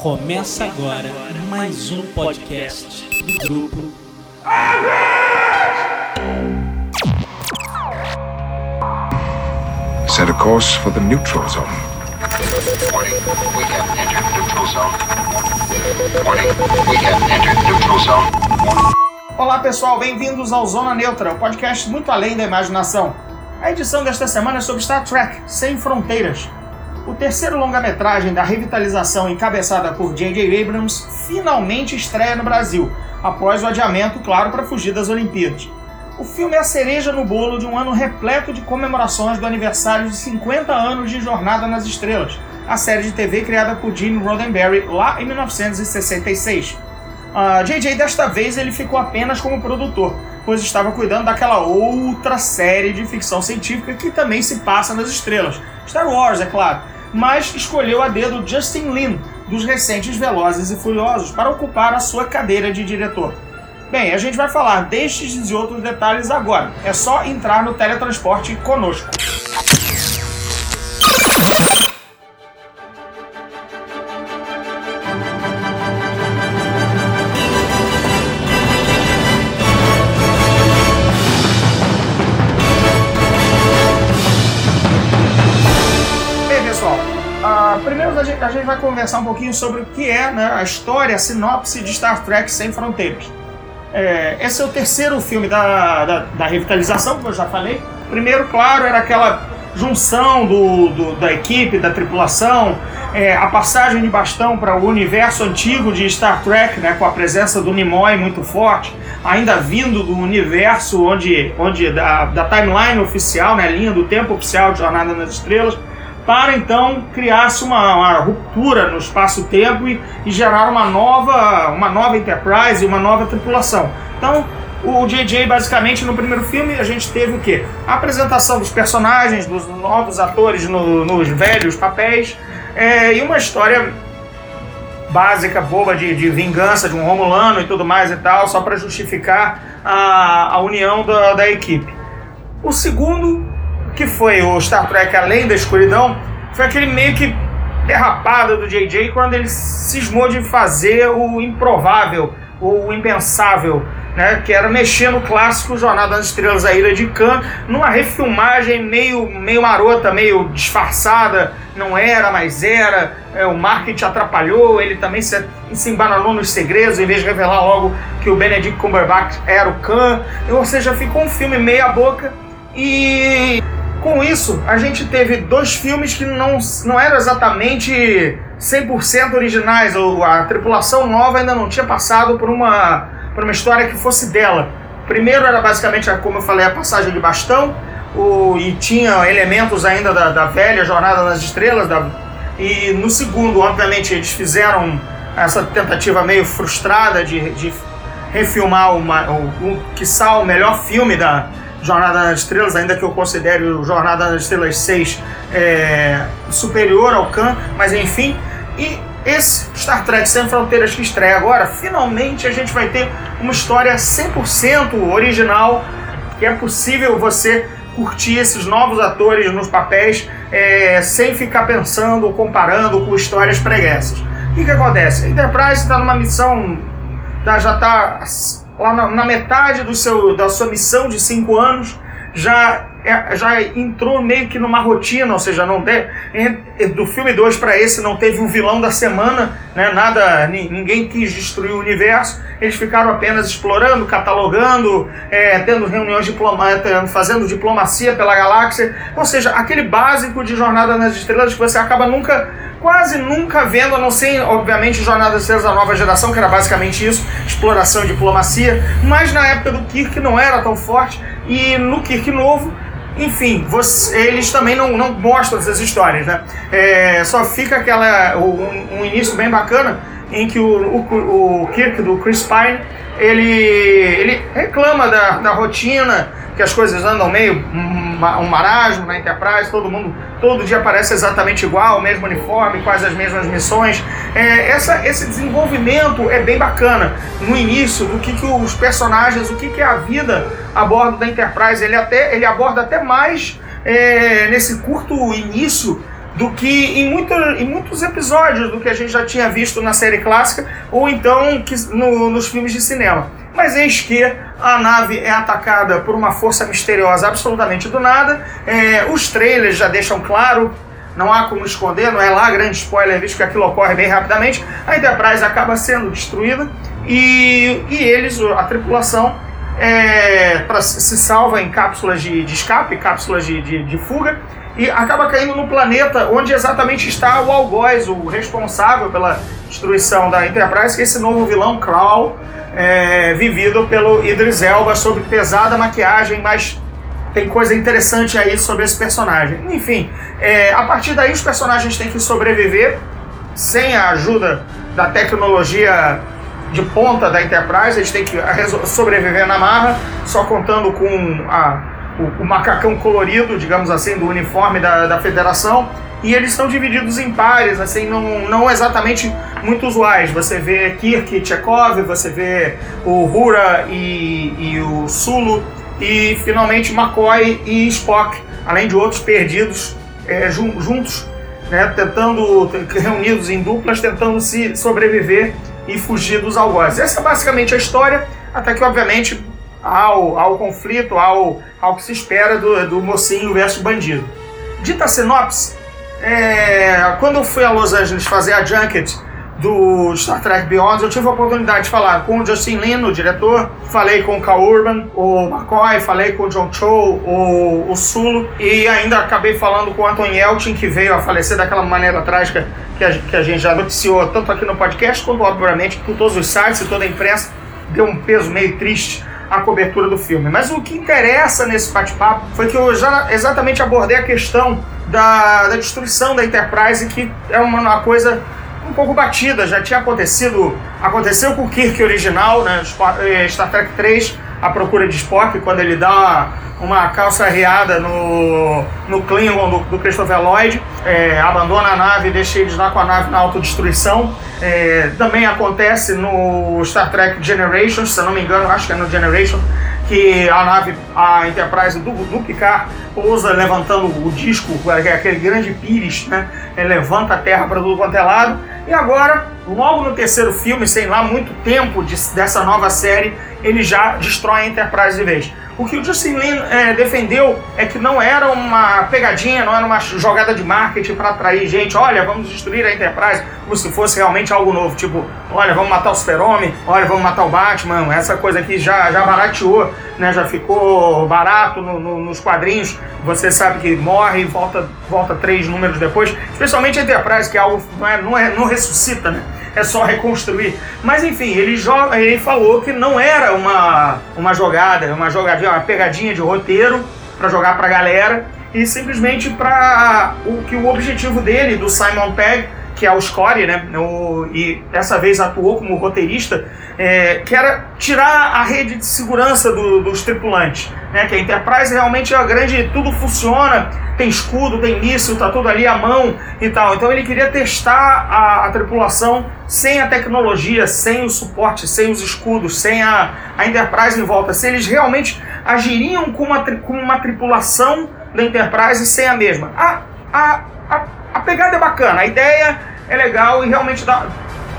Começa agora mais um podcast do grupo. Set a course for the neutral zone. Warning, we have entered neutral zone. Warning, we have entered neutral zone. Olá pessoal, bem-vindos ao Zona Neutra, o podcast muito além da imaginação. A edição desta semana é sobre Star Trek Sem Fronteiras. O terceiro longa-metragem da revitalização encabeçada por J.J. Abrams finalmente estreia no Brasil, após o adiamento, claro, para fugir das Olimpíadas. O filme é a cereja no bolo de um ano repleto de comemorações do aniversário de 50 anos de Jornada nas Estrelas, a série de TV criada por Gene Roddenberry lá em 1966. Uh, JJ desta vez ele ficou apenas como produtor, pois estava cuidando daquela outra série de ficção científica que também se passa nas estrelas, Star Wars, é claro, mas escolheu a dedo Justin Lin, dos recentes Velozes e Furiosos, para ocupar a sua cadeira de diretor. Bem, a gente vai falar destes e outros detalhes agora. É só entrar no teletransporte conosco. Conversar um pouquinho sobre o que é né, a história, a sinopse de Star Trek Sem Fronteiras. É, esse é o terceiro filme da, da, da revitalização, como eu já falei. Primeiro, claro, era aquela junção do, do- da equipe, da tripulação, é, a passagem de bastão para o universo antigo de Star Trek, né, com a presença do Nimoy muito forte, ainda vindo do universo onde, onde da, da timeline oficial, né, linha do tempo oficial de Jornada nas Estrelas, para então criar-se uma, uma ruptura no espaço-tempo e, e gerar uma nova, uma nova Enterprise uma nova tripulação. Então, o JJ, basicamente, no primeiro filme, a gente teve o quê? A apresentação dos personagens, dos novos atores no- nos velhos papéis, é, e uma história básica, boba de, de vingança de um Romulano e tudo mais e tal, só para justificar a, a união da, da equipe. O segundo, que foi o Star Trek Além da Escuridão, foi aquele meio que derrapada do JJ quando ele cismou de fazer o improvável, o impensável, né? Que era mexer no clássico Jornada nas Estrelas, a Ira de Khan, numa refilmagem meio, meio marota, meio disfarçada, não era, mas era, é, o marketing atrapalhou, ele também se, se embananou nos segredos, em vez de revelar logo que o Benedict Cumberbatch era o Khan, ou seja, ficou um filme meia boca, e com isso, a gente teve dois filmes que não, não eram exatamente 100% originais. ou A tripulação nova ainda não tinha passado por uma, por uma história que fosse dela. Primeiro era basicamente, como eu falei, a passagem de bastão, o, e tinha elementos ainda da, da velha Jornada nas Estrelas. Da, e no segundo, obviamente, eles fizeram essa tentativa meio frustrada de, de refilmar uma, o, o, quiçá, o melhor filme da Jornada nas Estrelas, ainda que eu considere o Jornada nas Estrelas 6 é, superior ao Khan, mas enfim. E esse Star Trek Sem Fronteiras que estreia agora, finalmente a gente vai ter uma história 100% original, que é possível você curtir esses novos atores nos papéis é, sem ficar pensando ou comparando com histórias preguiças. O que, que acontece? A Enterprise está numa missão, já está lá na, na metade do seu, da sua missão de cinco anos, já, é, já entrou meio que numa rotina, ou seja, não de, do filme 2 para esse não teve um vilão da semana, né, nada, ninguém quis destruir o universo, eles ficaram apenas explorando, catalogando, é, tendo reuniões diplomáticas, fazendo diplomacia pela galáxia, ou seja, aquele básico de Jornada nas Estrelas que você acaba nunca, quase nunca vendo, a não ser, obviamente, Jornada nas Estrelas da nova geração, que era basicamente isso, exploração e diplomacia, mas na época do Kirk não era tão forte, e no Kirk novo, enfim, você, eles também não, não mostram essas histórias, né? É, só fica aquela um, um, início bem bacana em que o, o, o Kirk do Chris Pine ele, ele reclama da, da rotina, que as coisas andam meio um, marasmo na Enterprise, todo mundo todo dia parece exatamente igual, o mesmo uniforme, quase as mesmas missões. É, essa, esse desenvolvimento é bem bacana no início do que, que os personagens, o que, que é a vida a bordo da Enterprise. Ele, até, ele aborda até mais é, nesse curto início do que em, muito, em muitos episódios do que a gente já tinha visto na série clássica ou então que, no, nos filmes de cinema. Mas eis que a nave é atacada por uma força misteriosa absolutamente do nada. É, os trailers já deixam claro, não há como esconder, não é lá grande spoiler, visto que aquilo ocorre bem rapidamente. A Enterprise acaba sendo destruída e, e eles, a tripulação, é, pra, se salva em cápsulas de, de escape, cápsulas de, de, de fuga e acaba caindo no planeta onde exatamente está o Algoz, o responsável pela destruição da Enterprise, que é esse novo vilão, Krall, é, vivido pelo Idris Elba, sob pesada maquiagem, mas tem coisa interessante aí sobre esse personagem. Enfim, é, a partir daí os personagens têm que sobreviver sem a ajuda da tecnologia de ponta da Enterprise, eles têm que sobreviver na marra, só contando com a o, o, macacão colorido, digamos assim, do uniforme da, da federação. E eles estão divididos em pares, assim, não, não exatamente muito usuais. Você vê Kirk e Chekhov, você vê o Hura e, e o Sulu, e finalmente McCoy e Spock, além de outros perdidos é, juntos, né, tentando, reunidos em duplas, tentando se sobreviver e fugir dos algozes. Essa é basicamente a história, até que, obviamente, ao, ao conflito, ao, ao que se espera do, do mocinho versus bandido. Dita a sinopse, é, quando eu fui a Los Angeles fazer a junket do Star Trek Beyond, eu tive a oportunidade de falar com o Justin Lin, o diretor, falei com o Cal Urban, o McCoy, falei com o John Cho, o, o Sulo, e ainda acabei falando com o Anton Yelchin, que veio a falecer daquela maneira trágica que a, que a gente já noticiou, tanto aqui no podcast, quanto, obviamente, com todos os sites e toda a imprensa, deu um peso meio triste a cobertura do filme. Mas o que interessa nesse bate-papo foi que eu já exatamente abordei a questão da, da destruição da Enterprise, que é uma, uma coisa um pouco batida, já tinha acontecido, aconteceu com o Kirk original, né, eh, Star Trek 3, A Procura de Spock, quando ele dá uma calça arriada no, no Klingon do, do Christopher Lloyd, é, abandona a nave e deixa eles lá com a nave na autodestruição. É, também acontece no Star Trek Generations, se eu não me engano, acho que é no Generation, que a nave, a Enterprise do, do Picard pousa levantando o disco, é aquele grande pires, né? Ele levanta a Terra para tudo quanto é lado. E agora, logo no terceiro filme, sem lá muito tempo de, dessa nova série, ele já destrói a Enterprise de vez. O que o Justin Lin é, defendeu é que não era uma pegadinha, não era uma jogada de marketing para atrair gente. Olha, vamos destruir a Enterprise, como se fosse realmente algo novo. Tipo, olha, vamos matar o Super-Homem, olha, vamos matar o Batman. Essa coisa aqui já, já barateou, né? já ficou barato no, no, nos quadrinhos. Você sabe que morre e volta, volta três números depois. Especialmente a Enterprise, que é algo não, é, não, é, não ressuscita, né? É só reconstruir. Mas enfim, ele, joga, ele falou que não era uma, uma jogada, uma jogadinha, uma pegadinha de roteiro para jogar para a galera e simplesmente para o que o objetivo dele, do Simon Pegg, que é o Score, né? O, e dessa vez atuou como roteirista, é, que era tirar a rede de segurança do, dos tripulantes. Né? Que a Enterprise realmente é grande, tudo funciona, tem escudo, tem míssil, tá tudo ali à mão e tal. Então ele queria testar a, a tripulação sem a tecnologia, sem o suporte, sem os escudos, sem a, a Enterprise em volta. Se eles realmente agiriam como uma, uma tripulação da Enterprise sem a mesma. A, a, a, a pegada é bacana, a ideia é legal e realmente dá,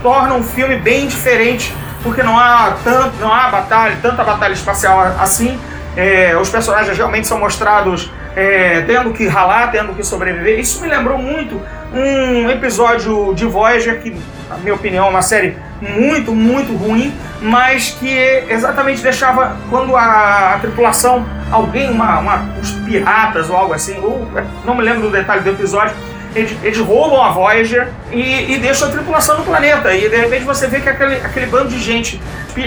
torna um filme bem diferente, porque não há tanto, não há batalha, tanta batalha espacial assim. É, os personagens realmente são mostrados é, tendo que ralar, tendo que sobreviver. Isso me lembrou muito um episódio de Voyager, que, na minha opinião, é uma série muito, muito ruim, mas que exatamente deixava, quando a, a tripulação, alguém, uma, uma, os piratas ou algo assim, ou, não me lembro do detalhe do episódio, eles, eles roubam a Voyager e, e, deixam a tripulação no planeta. E de repente você vê que aquele, aquele bando de gente,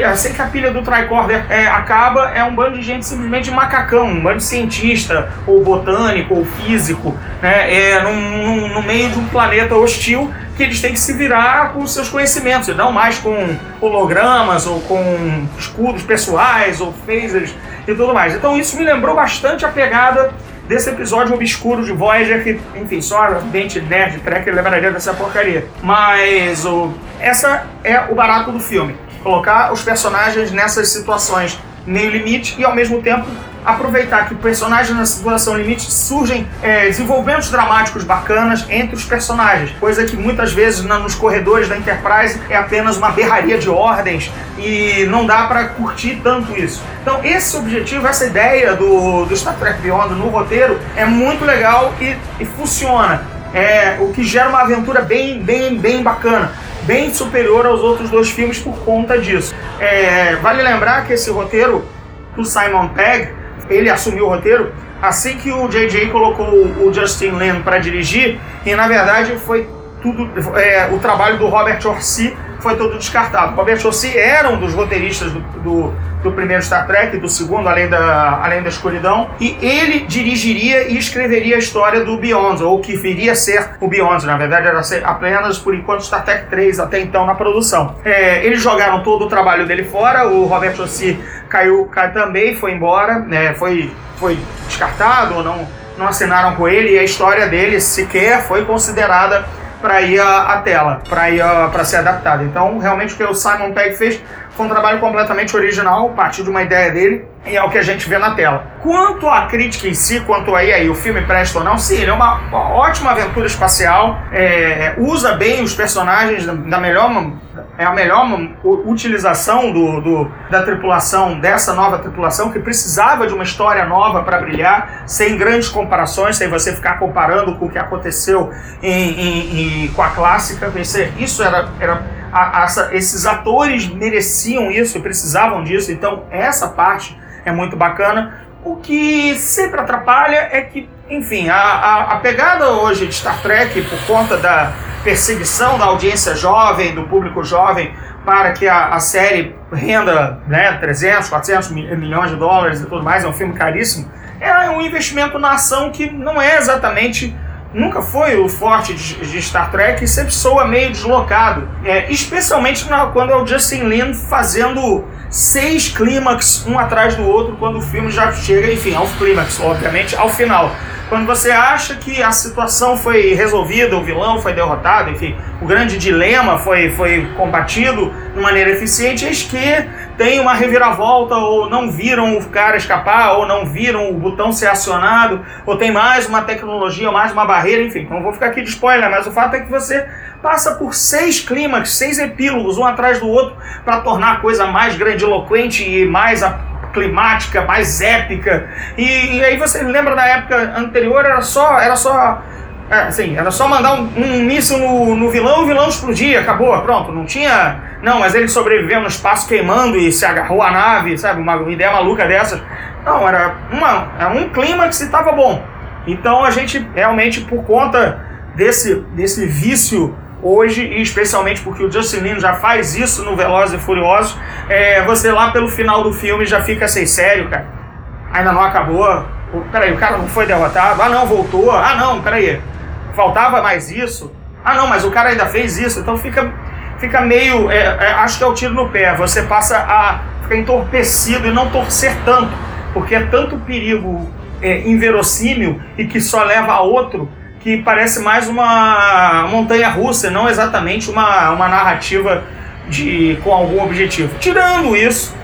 assim que a pilha do tricorder é, acaba, é um bando de gente simplesmente macacão, um bando de cientista, ou botânico, ou físico, né? É, num, no meio de um planeta hostil que eles têm que se virar com seus conhecimentos, e não mais com hologramas ou com escudos pessoais ou phasers e tudo mais. Então isso me lembrou bastante a pegada desse episódio obscuro de Voyager, que, enfim, só ambiente nerd, tracker lembraria dessa porcaria. Mas o, essa é o barato do filme. Colocar os personagens nessas situações meio limite e ao mesmo tempo aproveitar que personagens na situação limite surgem é, desenvolvimentos dramáticos bacanas entre os personagens, coisa que muitas vezes na, nos corredores da Enterprise é apenas uma berraria de ordens e não dá para curtir tanto isso. Então esse objetivo, essa ideia do, do Star Trek Beyond no roteiro é muito legal e, e funciona. É, o que gera uma aventura bem, bem, bem bacana bem superior aos outros dois filmes por conta disso. É, vale lembrar que esse roteiro do Simon Pegg, ele assumiu o roteiro assim que o JJ colocou o Justin Lin para dirigir, e na verdade foi tudo é, o trabalho do Robert Orsi foi todo descartado. Robert Orsi era um dos roteiristas do, do, do, primeiro Star Trek, do segundo, além da, além da escuridão, e ele dirigiria e escreveria a história do Beyond, ou que viria a ser o Beyond, na verdade era apenas por enquanto Star Trek 3 até então na produção. É, eles jogaram todo o trabalho dele fora, o Robert Orsi caiu, caiu também, foi embora, né, foi, foi descartado não, não assinaram com ele, e a história dele sequer foi considerada para ir à, tela, para ir para ser adaptado. Então, realmente o que o Simon Pegg fez foi um trabalho completamente original, partiu de uma ideia dele e é o que a gente vê na tela. Quanto à crítica em si, quanto aí, aí o filme presta ou não, sim, ele é uma, uma ótima aventura espacial, é, usa bem os personagens da, da melhor é a melhor utilização do, do, da tripulação, dessa nova tripulação, que precisava de uma história nova para brilhar, sem grandes comparações, sem você ficar comparando com o que aconteceu em, em, em com a clássica. Isso era, era a, a, esses atores mereciam isso, precisavam disso, então essa parte é muito bacana. O que sempre atrapalha é que, enfim, a, a, a pegada hoje de Star Trek, por conta da perseguição da audiência jovem, do público jovem, para que a, a série renda né, 300, 400 milhões de dólares e tudo mais, é um filme caríssimo, é um investimento na ação que não é exatamente nunca foi o forte de, Star Trek e sempre soa meio deslocado. É, especialmente quando é o Justin Lin fazendo seis clímax um atrás do outro quando o filme já chega, enfim, ao clímax, obviamente, ao final. Quando você acha que a situação foi resolvida, o vilão foi derrotado, enfim, o grande dilema foi, foi combatido de maneira eficiente, eis que tem uma reviravolta, ou não viram o cara escapar, ou não viram o botão ser acionado, ou tem mais uma tecnologia, mais uma barreira, enfim, não vou ficar aqui de spoiler, mas o fato é que você passa por seis clímax, seis epílogos, um atrás do outro, para tornar a coisa mais grandiloquente e mais climática, mais épica. E, e, aí você lembra da época anterior, era só. Era só é, assim, era só mandar um, um míssil no, no vilão, o vilão explodia, acabou, pronto, não tinha. Não, mas ele sobreviveu no espaço queimando e se agarrou à nave, sabe? Uma ideia maluca dessas. Não, era, uma, era um clima que se estava bom. Então a gente realmente, por conta desse, desse vício hoje, e especialmente porque o Justin Lin já faz isso no Velozes e Furiosos, é, você lá pelo final do filme já fica assim, sério, cara, ainda não acabou, o, peraí, o cara não foi derrotado, ah não, voltou, ah não, peraí, faltava mais isso, ah não, mas o cara ainda fez isso, então fica, fica meio, é, é, acho que é o tiro no pé, você passa a ficar entorpecido e não torcer tanto, porque é tanto perigo é, inverossímil e que só leva a outro, que parece mais uma montanha russa, não exatamente uma, uma narrativa de, com algum objetivo. Tirando isso,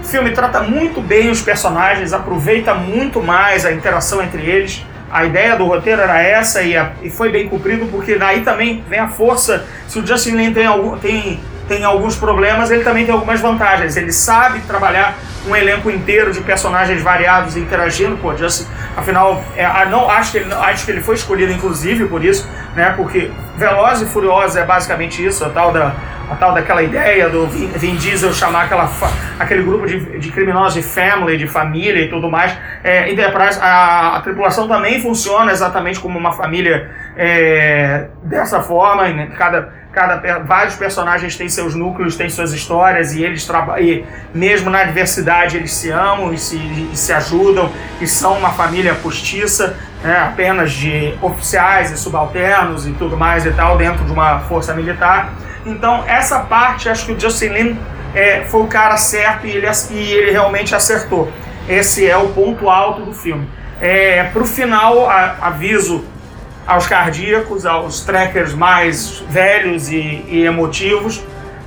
o filme trata muito bem os personagens, aproveita muito mais a interação entre eles. A ideia do roteiro era essa e, a, e foi bem cumprido, porque daí também vem a força. Se o Justin Lin tem, algum, tem, tem alguns problemas, ele também tem algumas vantagens. Ele sabe trabalhar um elenco inteiro de personagens variados interagindo, pô, Justin, afinal, é, não, acho, que ele, acho que ele foi escolhido inclusive por isso, né, porque Veloz e Furiosa é basicamente isso, a tal, da, a tal daquela ideia do Vin Diesel chamar aquela, aquele grupo de, de criminosos de family, de família e tudo mais, é, Enterprise, a, a tripulação também funciona exatamente como uma família é, dessa forma, né, cada cada vários personagens têm seus núcleos, têm suas histórias e eles trabalham, mesmo na adversidade eles se amam e se, e se ajudam e são uma família postiça, né, apenas de oficiais e subalternos e tudo mais e tal dentro de uma força militar. Então essa parte acho que o Jocelyn é, foi o cara certo e ele, e ele realmente acertou. Esse é o ponto alto do filme. É, Para o final, a, aviso aos cardíacos, aos trackers mais velhos e, e emotivos.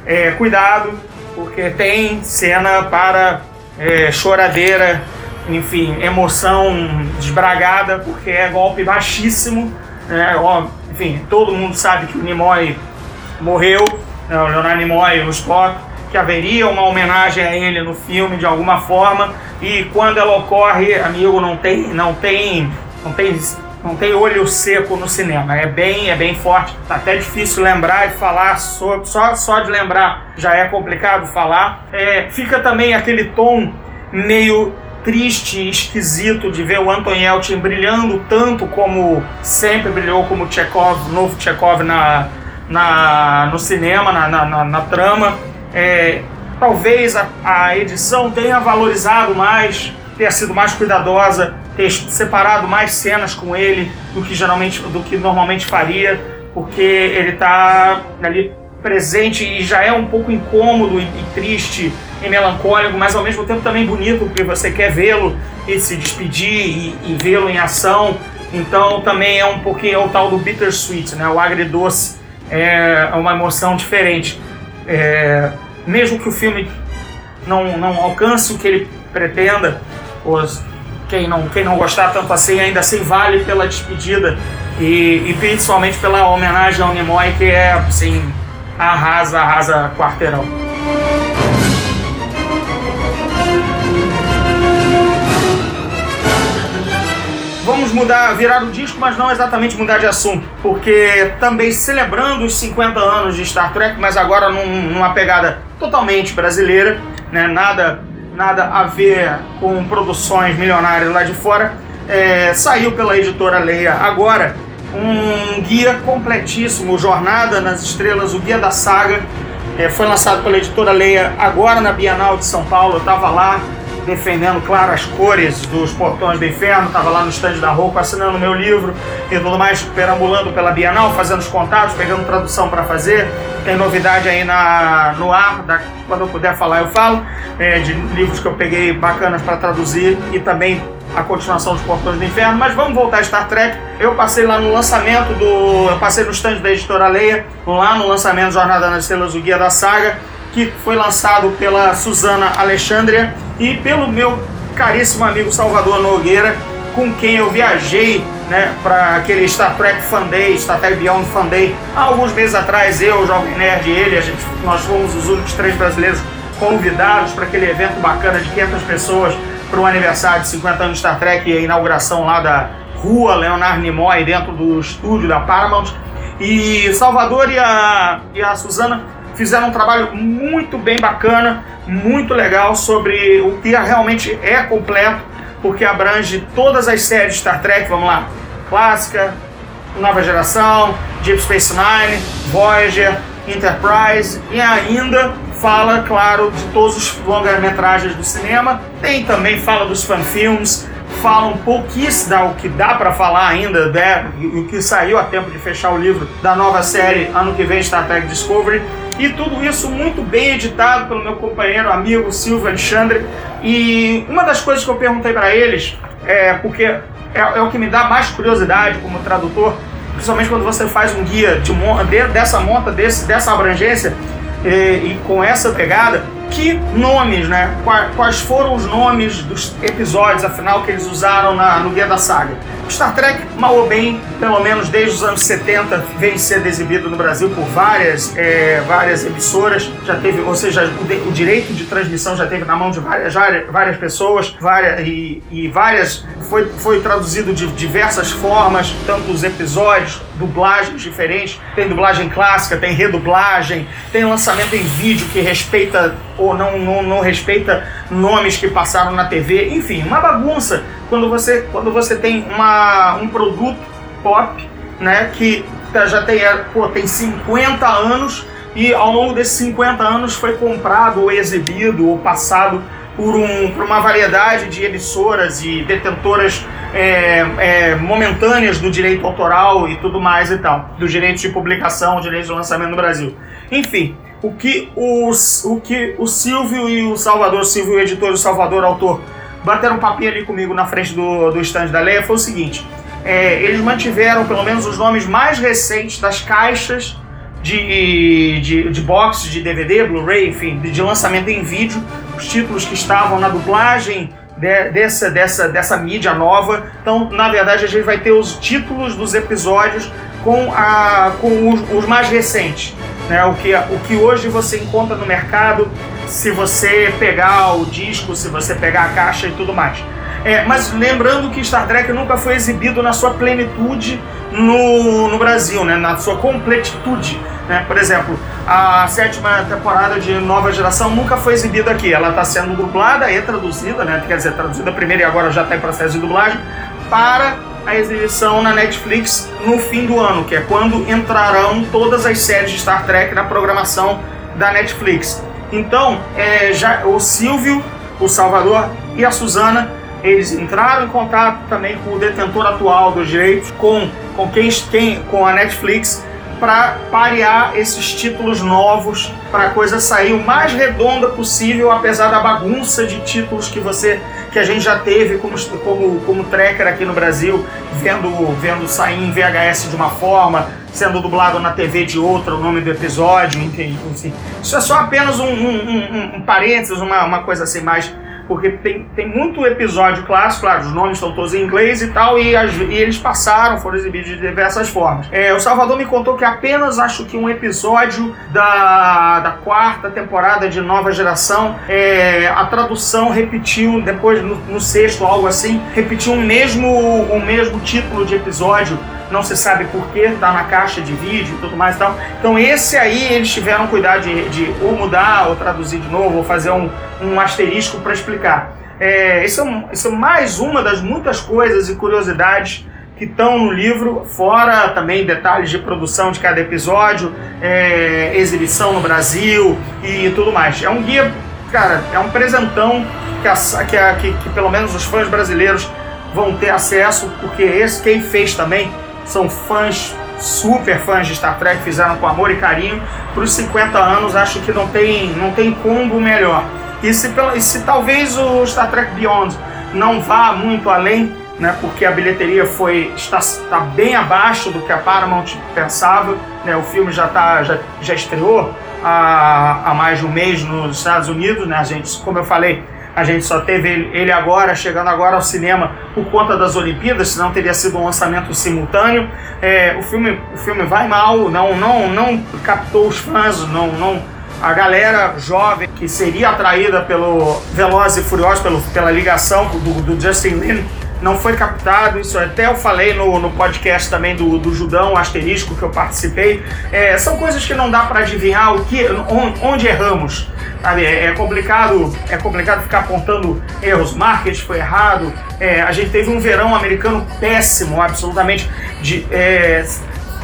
É, cuidado, porque tem cena para é, choradeira enfim, emoção desbragada, porque é golpe baixíssimo. Né? Ó, enfim, todo mundo sabe que o Nimoy morreu, né? o Leonardo Nimoy, o Spock, que haveria uma homenagem a ele no filme de alguma forma, e quando ela ocorre, amigo, não tem, não tem, não tem, não tem olho seco no cinema. É bem, é bem forte. Tá até difícil lembrar e falar sobre, só, só de lembrar já é complicado falar. É, fica também aquele tom meio triste esquisito de ver o Anton Yelchin brilhando tanto como sempre brilhou como Chekhov, novo Chekhov na, na, no cinema, na, na, na trama. É, talvez a, a edição tenha valorizado mais, tenha sido mais cuidadosa, ter separado mais cenas com ele do que geralmente, do que normalmente faria, porque ele está ali presente e já é um pouco incômodo e, e triste e melancólico, mas ao mesmo tempo também bonito, porque você quer vê-lo e se despedir e, e vê-lo em ação. Então também é um pouquinho é o tal do bittersweet, né? O agridoce é uma emoção diferente. É, mesmo que o filme não, não alcance o que ele pretenda, os, quem, não, quem não gostar tanto assim ainda assim vale pela despedida e, e principalmente pela homenagem ao Nimoy que é assim arrasa, arrasa quarteirão. Vamos mudar, virar o disco, mas não exatamente mudar de assunto, porque também celebrando os 50 anos de Star Trek, mas agora num, numa pegada totalmente brasileira, né? nada, nada a ver com produções milionárias lá de fora, é, saiu pela editora Leia agora um guia completíssimo, Jornada nas Estrelas, o Guia da Saga. É, foi lançado pela editora Leia agora na Bienal de São Paulo. Eu estava lá defendendo, claro, as cores dos portões do inferno, estava lá no estande da roupa assinando meu livro e tudo mais, perambulando pela Bienal, fazendo os contatos, pegando tradução para fazer. Tem novidade aí na, no ar, da, quando eu puder falar eu falo, é, de livros que eu peguei bacanas para traduzir e também a continuação dos Portões do Inferno, mas vamos voltar a Star Trek. Eu passei lá no lançamento do. Eu passei no stand da editora Leia, lá no lançamento Jornada nas Estrelas, o Guia da Saga, que foi lançado pela Suzana Alexandria e pelo meu caríssimo amigo Salvador Nogueira, com quem eu viajei né, para aquele Star Trek Fan Day, Star Trek Beyond Fan Day, há alguns meses atrás, eu, o Jovem Nerd e ele, a gente, nós fomos os únicos três brasileiros convidados para aquele evento bacana de 500 pessoas para o aniversário de 50 anos de Star Trek e a inauguração lá da rua Leonard Nimoy dentro do estúdio da Paramount. E Salvador e a, e a Suzana fizeram um trabalho muito bem bacana, muito legal sobre o que realmente é completo, porque abrange todas as séries de Star Trek, vamos lá, clássica, nova geração, Deep Space Nine, Voyager, Enterprise. E ainda fala, claro, de todos os longa-metragens do cinema, tem também fala dos fanfilmes, fala um pouquíssimo da o que dá para falar ainda, né, o que saiu a tempo de fechar o livro da nova série ano que vem Star Trek Discovery, e tudo isso muito bem editado pelo meu companheiro, amigo Silvio Alexandre. E uma das coisas que eu perguntei para eles, é porque é, é, o que me dá mais curiosidade como tradutor, principalmente quando você faz um guia de, de dessa monta, desse, dessa abrangência, e, e com essa pegada, que nomes, né? Quais foram os nomes dos episódios, afinal, que eles usaram na, no Guia da Saga? Star Trek, mal ou bem, pelo menos desde os anos 70, vem sendo exibido no Brasil por várias, é, várias emissoras. Já teve, ou seja, o, o, direito de transmissão já teve na mão de várias, várias pessoas, várias, e, e várias. Foi, foi traduzido de diversas formas, tanto os episódios, dublagens diferentes. Tem dublagem clássica, tem redublagem, tem lançamento em vídeo que respeita ou não, não, não respeita nomes que passaram na TV, enfim, uma bagunça quando você, quando você tem uma, um produto pop né, que tá, já tem, é, pô, tem 50 anos e ao longo desses 50 anos foi comprado ou exibido ou passado por, um, por uma variedade de emissoras e detentoras é, é, momentâneas do direito autoral e tudo mais e tal, do direito de publicação, direito de lançamento no Brasil. Enfim, o que, os, o que o Silvio e o Salvador, Silvio, editor, o Salvador, autor, bateram um papinho ali comigo na frente do, do stand da Leia foi o seguinte: é, eles mantiveram pelo menos os nomes mais recentes das caixas de, de, de box, de DVD, Blu-ray, enfim, de, de lançamento em vídeo, os títulos que estavam na dublagem de, dessa, dessa, dessa mídia nova. Então, na verdade, a gente vai ter os títulos dos episódios com, a, com os, os mais recentes. Né? O, que, o que hoje você encontra no mercado, se você pegar o disco, se você pegar a caixa e tudo mais. É, mas lembrando que Star Trek nunca foi exibido na sua plenitude no, no Brasil, né? na sua completitude. Né? Por exemplo, a sétima temporada de Nova Geração nunca foi exibida aqui. Ela está sendo dublada e traduzida, né? quer dizer, traduzida primeiro e agora já está em processo de dublagem, para a exibição na Netflix no fim do ano, que é quando entrarão todas as séries de Star Trek na programação da Netflix. Então, é, já o Silvio, o Salvador e a Suzana eles entraram em contato também com o detentor atual dos direitos, com, com quem tem com a Netflix, para parear esses títulos novos, para a coisa sair o mais redonda possível, apesar da bagunça de títulos que você que a gente já teve como, como, como tracker aqui no Brasil, vendo, vendo sair em VHS de uma forma, sendo dublado na TV de outra, o nome do episódio, enfim. Isso é só apenas um, um, um, um parênteses, uma, uma coisa assim mais porque tem, tem muito episódio clássico, claro, os nomes estão todos em inglês e tal, e, as, e eles passaram, foram exibidos de diversas formas. É, o Salvador me contou que apenas acho que um episódio da, da quarta temporada de Nova Geração, é, a tradução repetiu, depois no, no sexto, algo assim, repetiu o mesmo, o mesmo título de episódio não se sabe porquê, tá na caixa de vídeo e tudo mais e tal. Então esse aí eles tiveram cuidado de, de ou mudar, ou traduzir de novo, ou fazer um, um asterisco para explicar. É, isso, é, isso é mais uma das muitas coisas e curiosidades que estão no livro, fora também detalhes de produção de cada episódio, é, exibição no Brasil e tudo mais. É um guia, cara, é um presentão que, a, que, a, que, que pelo menos os fãs brasileiros vão ter acesso, porque esse quem fez também são fãs, super fãs de Star Trek, fizeram com amor e carinho. Para os 50 anos, acho que não tem, não tem combo melhor. E se, e se talvez o Star Trek Beyond não vá muito além, né, porque a bilheteria foi está, está bem abaixo do que a Paramount pensava. Né, o filme já, tá, já, já estreou há, há mais de um mês nos Estados Unidos. Né, a gente, como eu falei, a gente só teve ele agora, chegando agora ao cinema por conta das Olimpíadas, senão teria sido um lançamento simultâneo. É, o, filme, o filme vai mal, não, não, não captou os fãs, não, não, a galera jovem que seria atraída pelo Veloz e Furioso, pelo, pela ligação do, do Justin Lin, não foi captado. Isso até eu falei no, no podcast também do, do Judão Asterisco que eu participei. É, são coisas que não dá para adivinhar o que, onde, erramos. Sabe, é, é, complicado, é complicado ficar apontando erros. Marketing foi errado. É, a gente teve um verão americano péssimo, absolutamente de é,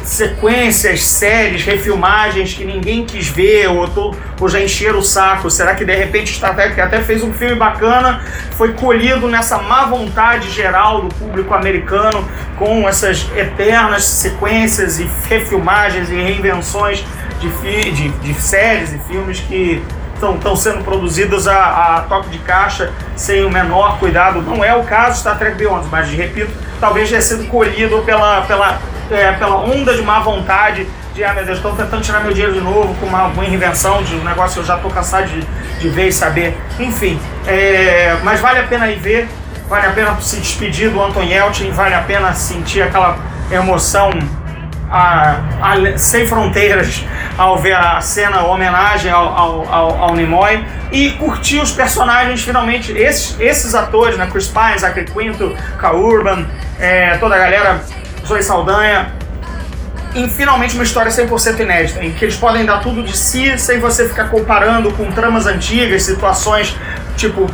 sequências, séries, refilmagens que ninguém quis ver ou, tô, ou já encheram o saco. Será que de repente Star Trek até fez um filme bacana, foi colhido nessa má vontade geral do público americano com essas eternas sequências e refilmagens e reinvenções de, de, de séries e filmes que estão sendo produzidas a, a, toque de caixa sem o menor cuidado. Não é o caso de Star Trek Beyond, mas repito, talvez tenha sido colhido pela, pela, é, pela onda de má vontade de ah meu Deus, estão tentando tirar meu dinheiro de novo com uma, uma reinvenção de um negócio que eu já estou cansado de, de ver e saber. Enfim, é, mas vale a pena ir ver, vale a pena se despedir do Anton Yelchin, vale a pena sentir aquela emoção a, a, sem fronteiras ao ver a cena, a homenagem ao, ao, ao, ao, Nimoy e curtir os personagens finalmente, esses, esses atores, né, Chris Pine, Zachary Quinto, K. Urban, é, toda a galera, Zoe Saldanha, em finalmente uma história 100% inédita, em que eles podem dar tudo de si sem você ficar comparando com tramas antigas, situações tipo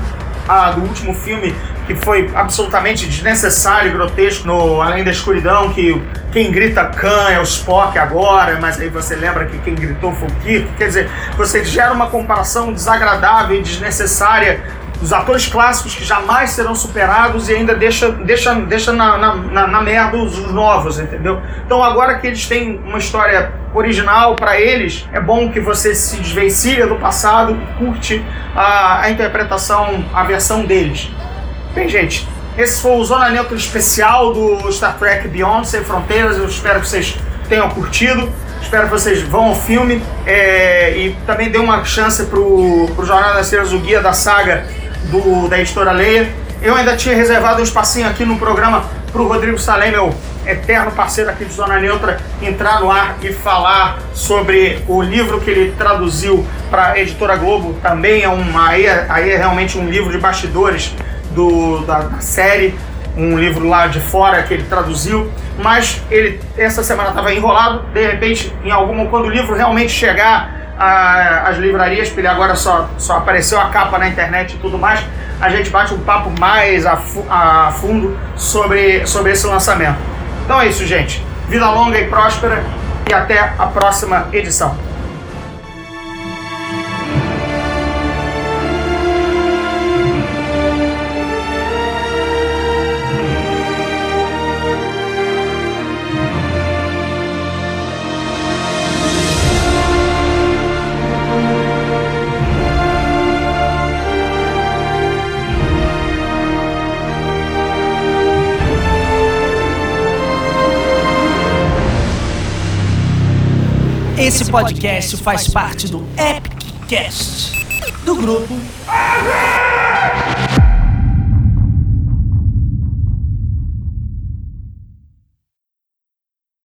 a do último filme que foi absolutamente desnecessário e grotesco no Além da Escuridão, que quem grita Khan é o Spock agora, mas aí você lembra que quem gritou foi o Kirk. Quer dizer, você gera uma comparação desagradável e desnecessária dos atores clássicos que jamais serão superados e ainda deixa, deixa, deixa na, na, na, merda os, os novos, entendeu? Então agora que eles têm uma história original para eles, é bom que você se desvencilha do passado curte a, a interpretação, a versão deles. Bem, gente, esse foi o Zona Neutra especial do Star Trek Beyond Sem Fronteiras. Eu espero que vocês tenham curtido. Espero que vocês vão ao filme é, e também dê uma chance pro, pro Jornal das Estrelas, o guia da saga do, da editora Leia. eu ainda tinha reservado um espacinho aqui no programa para o Rodrigo Salem, meu eterno parceiro aqui de Zona Neutra, entrar no ar e falar sobre o livro que ele traduziu para a Editora Globo. Também é um, aí, é, aí é realmente um livro de bastidores do, da, da série, um livro lá de fora que ele traduziu, mas ele essa semana estava enrolado. De repente, em alguma quando o livro realmente chegar às livrarias, porque agora só, só apareceu a capa na internet e tudo mais, a gente bate um papo mais a, fu a fundo sobre, sobre esse lançamento. Então é isso, gente. Vida longa e próspera e até a próxima edição. Esse podcast faz parte do Epic Cast do grupo.